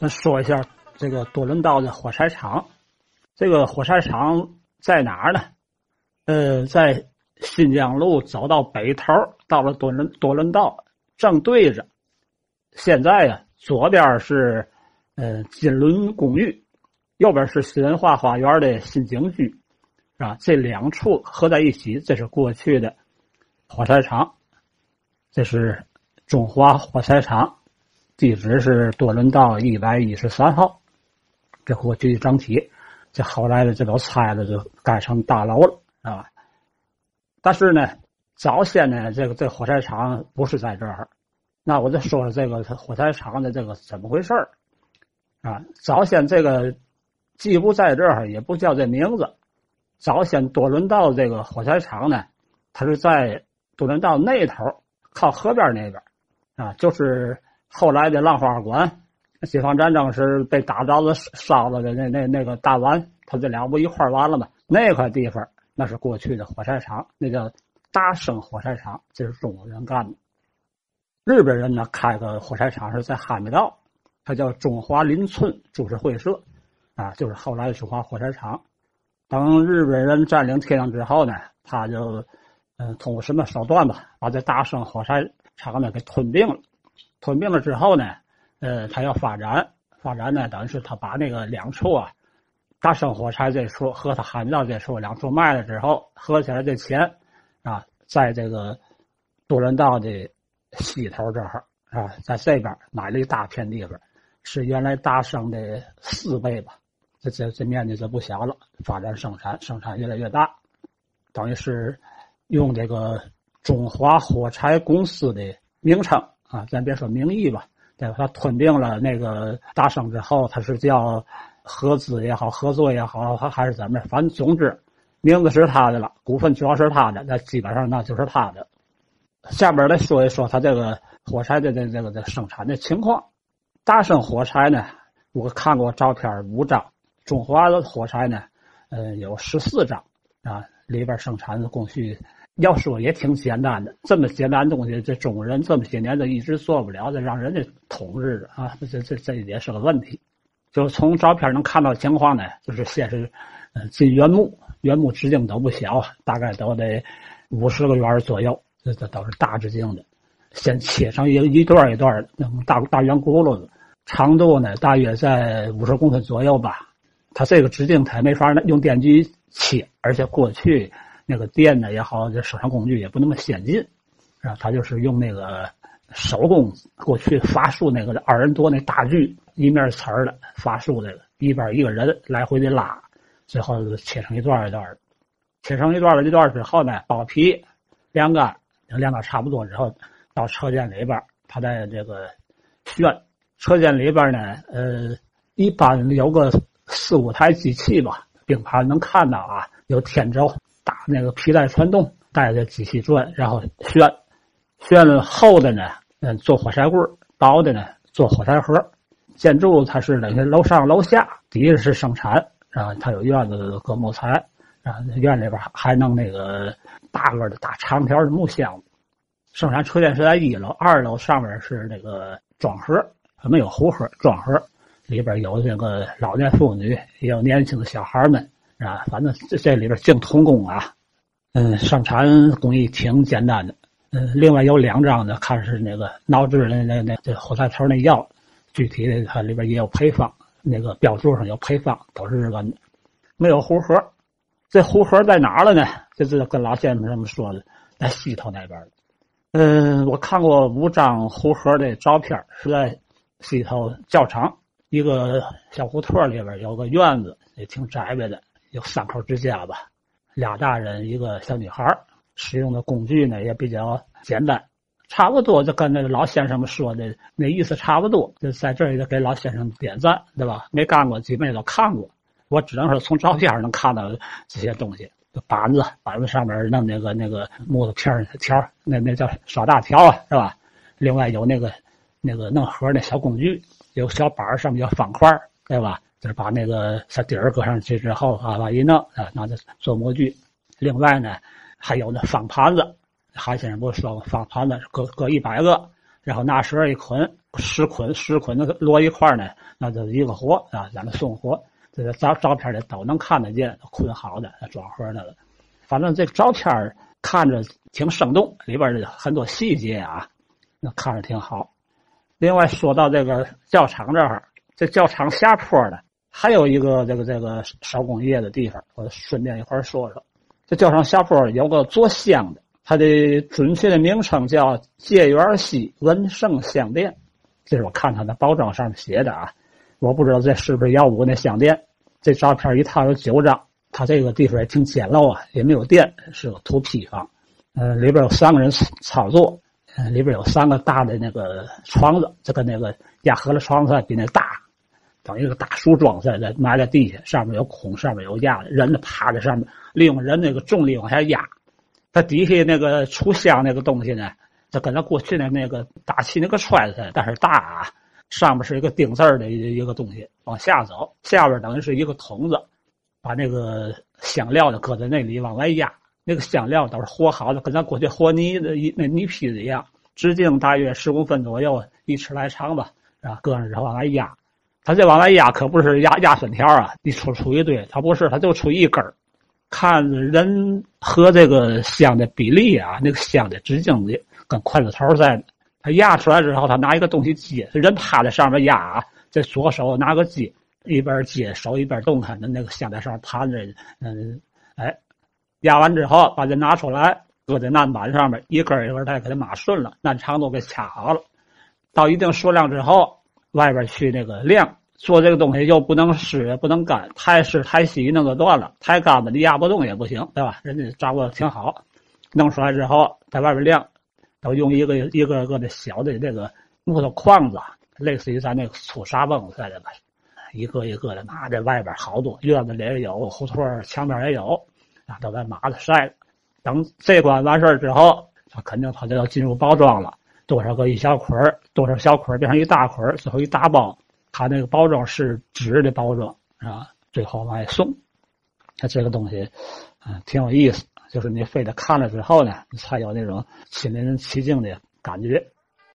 咱说一下这个多伦道的火柴厂。这个火柴厂在哪儿呢？呃，在新疆路走到北头，到了多伦多伦道正对着。现在呀，左边是呃金轮公寓，右边是新文化花园的新景区，是吧？这两处合在一起，这是过去的火柴厂。这是中华火柴厂，地址是多伦道一百一十三号。这过去的整体。这后来的这都拆了，就盖成大楼了，啊。但是呢，早先呢，这个这火柴厂不是在这儿。那我就说说这个火柴厂的这个怎么回事儿啊？早先这个既不在这儿，也不叫这名字。早先多伦道这个火柴厂呢，它是在多伦道那头，靠河边那边，啊，就是后来的浪花馆。解放战争时被打到了烧了的那那那个大湾，他这俩不一块完了吗？那块地方那是过去的火柴厂，那叫大生火柴厂，这是中国人干的。日本人呢开个火柴厂是在哈密道，它叫中华林村株式会社，啊，就是后来的中华火柴厂。等日本人占领天津之后呢，他就嗯通过什么手段吧，把这大生火柴厂呢给吞并了。吞并了之后呢？呃，他要发展，发展呢，等于是他把那个两处啊，大生火柴这处和他汉密道这处两处卖了之后，合起来这钱啊，在这个多伦道的西头这儿啊，在这边买了一大片地方，是原来大生的四倍吧，这这这面积就不小了，发展生产，生产越来越大，等于是用这个中华火柴公司的名称啊，咱别说名义吧。对吧？他吞并了那个大生之后，他是叫合资也好，合作也好，还还是怎么？反正总之，名字是他的了，股份主要是他的，那基本上那就是他的。下边来说一说他这个火柴的这这个这生产的情况。大生火柴呢，我看过照片五张，中华的火柴呢，呃，有十四张啊，里边生产的工序。要说也挺简单的，这么简单东西，这中国人这么些年都一直做不了，这让人家统治着啊，这这这也是个问题。就从照片能看到情况呢，就是先是，进原木，原木直径都不小，大概都得五十个圆左右，这这都是大直径的。先切成一一段一段的那种大大圆轱辘子，长度呢大约在五十公分左右吧。它这个直径它没法用电锯切，而且过去。那个电呢也好，这手上工具也不那么先进，啊，他就是用那个手工，过去发树那个二人多那大锯，一面瓷儿的发树的，一边一个人来回的拉，最后切成一段一段的，切成一段一段之后呢，剥皮晾干，晾干差不多之后，到车间里边，他在这个旋，车间里边呢，呃，一般有个四五台机器吧，并盘能看到啊，有天轴。打那个皮带传动，带着机器转，然后旋，旋了厚的呢，嗯，做火柴棍薄的呢，做火柴盒。建筑它是那些楼上楼下，底下是生产，然后它有院子割木材，然后院里边还弄那个大个的大长条的木箱子。生产车间是在一楼，二楼上面是那个装盒，没有壶盒，装盒里边有这个老年妇女，也有年轻的小孩们。啊，反正这这里边净童工啊，嗯，生产工艺挺简单的。嗯，另外有两张呢，看是那个脑汁那那那这火柴头那药，具体的它里边也有配方，那个标注上有配方，都是日本的。没有壶盒，这壶盒在哪了呢？这是跟老先生这么说的，在西头那边。嗯，我看过五张壶盒的照片，是在西头教场一个小胡同里边有个院子，也挺窄白的。有三口之家吧，俩大人一个小女孩使用的工具呢也比较简单，差不多就跟那个老先生们说的那意思差不多。就在这儿给老先生点赞，对吧？没干过，基本也都看过。我只能说从照片能看到这些东西：板子，板子上面弄那个那个木头片条，那那叫刷大条啊，是吧？另外有那个那个弄盒那小工具，有小板上面有方块，对吧？就是把那个小底儿搁上去之后啊，往一弄啊，拿着做模具。另外呢，还有那方盘子，韩先生不是说过，方盘子搁搁一百个，然后拿绳一捆，十捆十捆的摞一块呢，那就一个活啊，咱们送货。这个照照片里都能看得见，捆好的装盒的了。反正这个照片看着挺生动，里边的很多细节啊，那看着挺好。另外说到这个教场这儿，这教场下坡呢，还有一个这个这个手工业的地方，我顺便一块说说。这叫上下坡有个做香的，它的准确的名称叫界园西文盛香店，这是我看它的包装上面写的啊，我不知道这是不是耀武那香店。这照片一套有九张，它这个地方也挺简陋啊，也没有电，是个土坯房。嗯，里边有三个人操作，嗯，里边有三个大的那个床子，这个那个压合的床子比那大，等于一个大树桩在在埋在地下，上面有孔，上面有压，人呢趴在上面，利用人那个重力往下压。它底下那个出香那个东西呢，就跟咱过去的那个打气那个揣子，但是大啊。上面是一个钉字的一个东西，往下走，下边等于是一个桶子，把那个香料的搁在那里往外压。那个香料都是和好的，跟咱过去和泥的那泥坯子一样，直径大约十公分左右，一尺来长吧，啊，搁上之后往外压。他这往外压可不是压压粉条啊，一出出一堆，他不是，他就出一根儿。看人和这个香的比例啊，那个香的直径的跟筷子头似的。他压出来之后，他拿一个东西接，人趴在上面压啊，这左手拿个接，一边接手一边动弹的那个香在上面盘着，嗯，哎，压完之后把这拿出来，搁在案板上面，一根一根再给它码顺了，按长度给掐好了。到一定数量之后，外边去那个晾，做这个东西又不能湿也不能干，太湿太稀弄个断了，太干吧你压不动也不行，对吧？人家掌握的挺好，弄出来之后在外边晾。都用一个 一个个的小的这个木头框子，类似于咱那个粗沙泵似的吧，一个一个的拿在外边，好多院子里也有，胡同墙边也有，啊，都在码子晒。等这关完事儿之后，他肯定他就要进入包装了，多少个一小捆，多少小捆变成一大捆，最后一大包。它那个包装是纸的包装，啊，最后往外送。它这个东西，嗯，挺有意思。就是你非得看了之后呢，你才有那种身临其境的感觉。